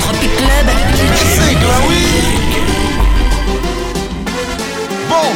Tropic Club. C'est. Bon,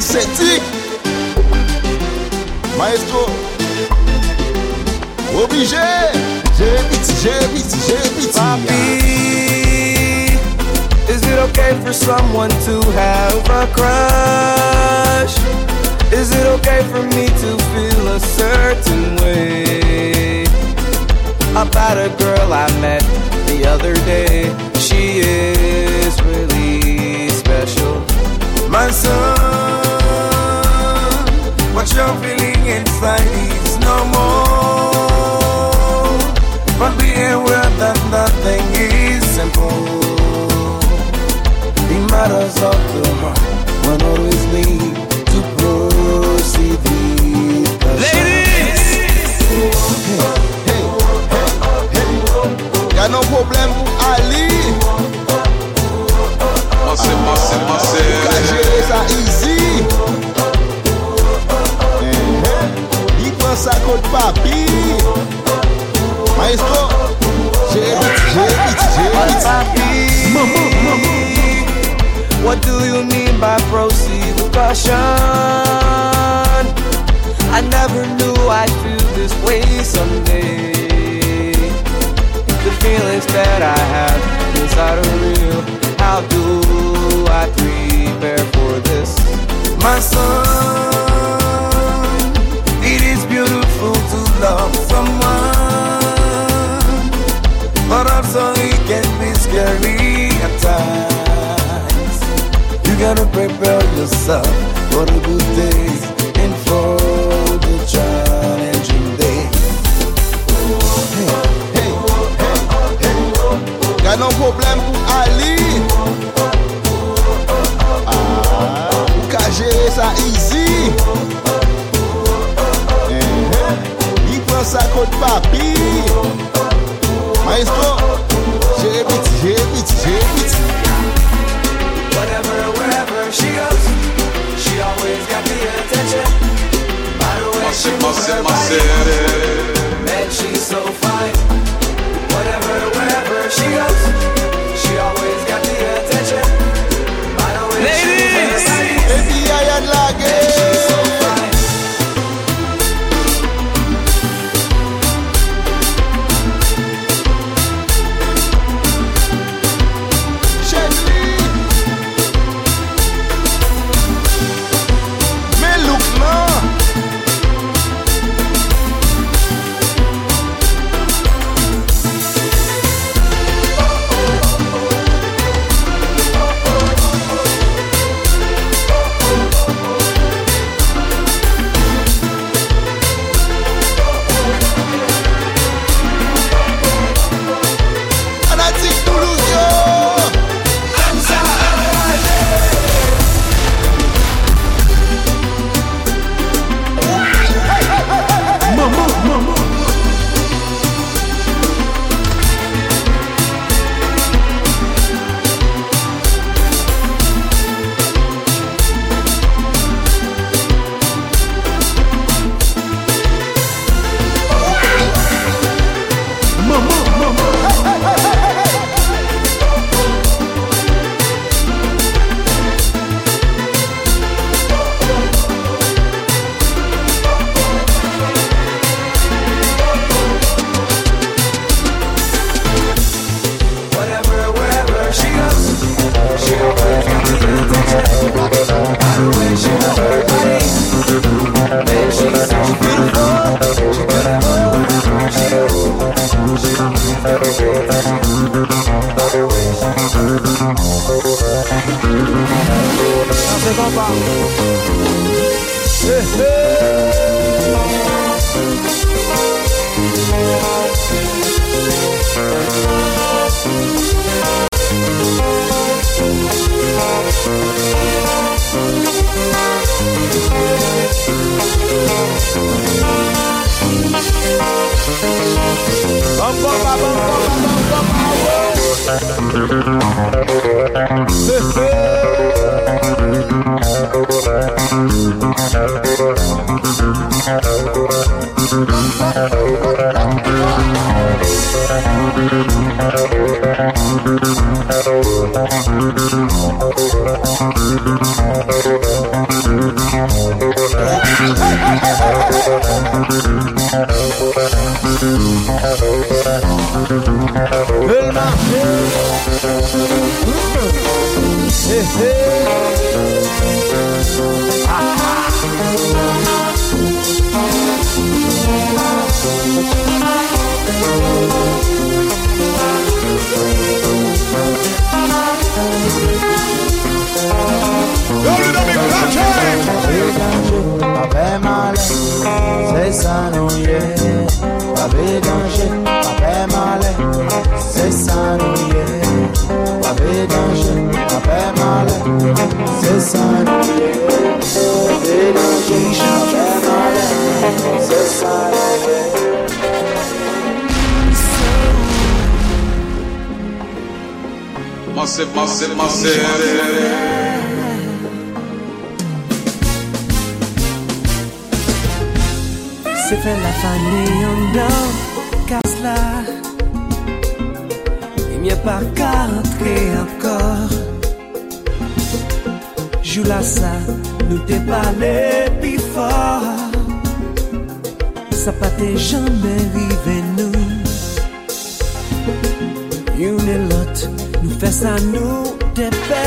c'est Maestro. Obligé. J'ai j'ai j'ai. Papi, is it okay for someone to have a crush? Is it okay for me to feel a certain way about a girl I met the other day? She is really special. My son, what you're feeling inside is no more. But be papi. Maestro. J'ai vite, j'ai vite, j'ai vite. Papi, What do you mean by proceed with caution? I never knew I'd feel this way someday. The feelings that I have inside are real. How do I prepare for this? My son, prepare yourself for the good days and for the challenging days. Hey, hey, hey. Y'a no problème pour Ali. Ah, qu'a géré ça easy. Eh, sa côte papi. Maestro. J'ai vite, j'ai. Whatever, Moves masse, her masse. Hey, hey. pape male, se sanoye, pape danger, pape male, se sanoye, pape danger, pape male, se sanoye, pape danger, pape male, se sanoye. Massive, massive, massive. Se fè la fane yon blan Kas la. Y mye pa ka rentre ankor Jou la sa Nou te pale pi for Sa pa te jame rive nou. Yon e lot Nou fè sa nou te pe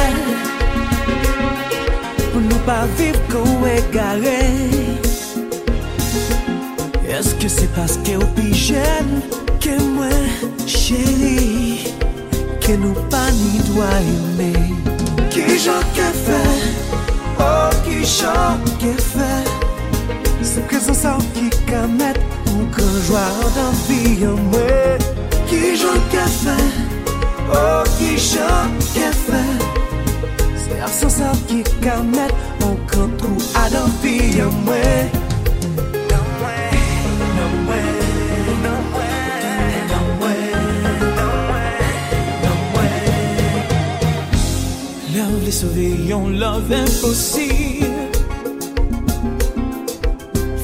Pou nou pa viv kon we gare. Eske se paske ou pi jen Ke mwen chéri Ke nou pa ni dwa ime Ki jan ke fe Oh ki jan ke fe Se prezan sa ou ki kamet Ou kan jwa dan vi an mwen Ki jan ke fe Oh ki jan ke fe Se absan sa ou ki kamet Ou kan trou adan vi an mwen été yon love impossible.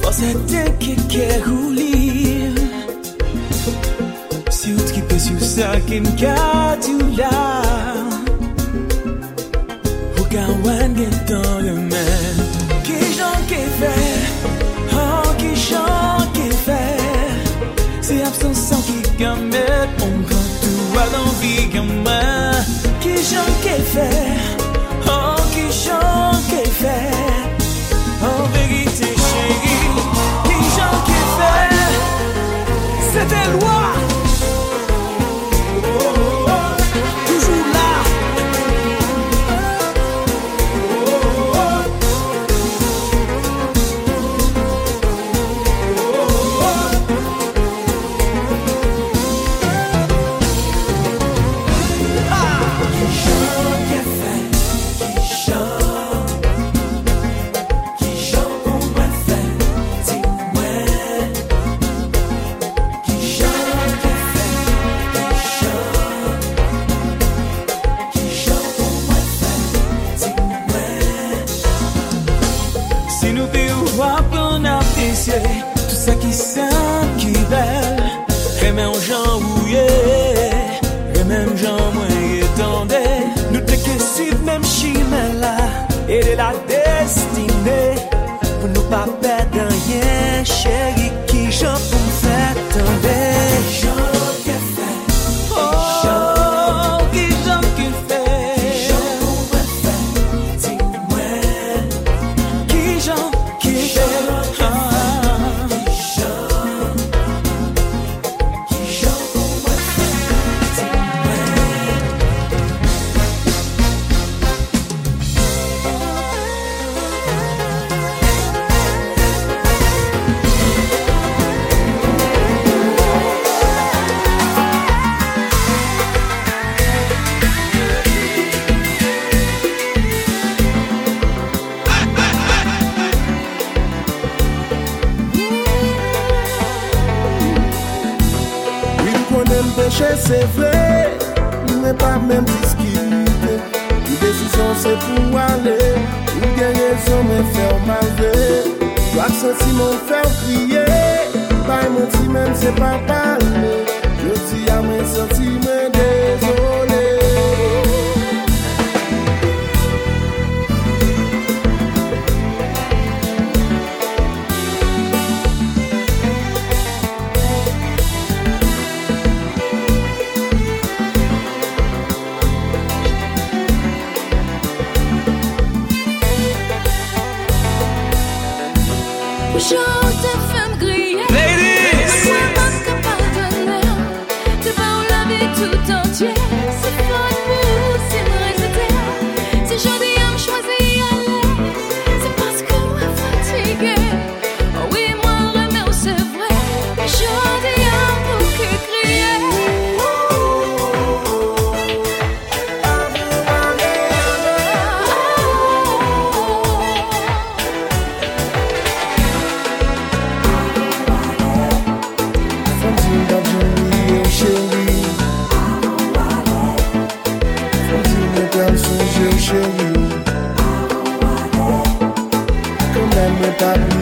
Force à te que quer roulir. Si ou tripe sur ça, kim katula. Ou kawan le. Qui j'en qui fait, oh, qui qui. C'est absence qui gamet pi ou wap kon apisye Tout sa ki san ki bel. Reme an jan ouye Reme an jan mwen yetande Nou teke suiv mem chime la E de la destine Pou nou pa pe danyen cheye Se vre, mwen pa mèm diskite Mwen desisyon se pou ale Mwen genye zon mwen fè ou mave Jou ak senti mwen fè ou kriye Bay mwen ti mèm se pa pale Jou ti a mwen senti mwen de that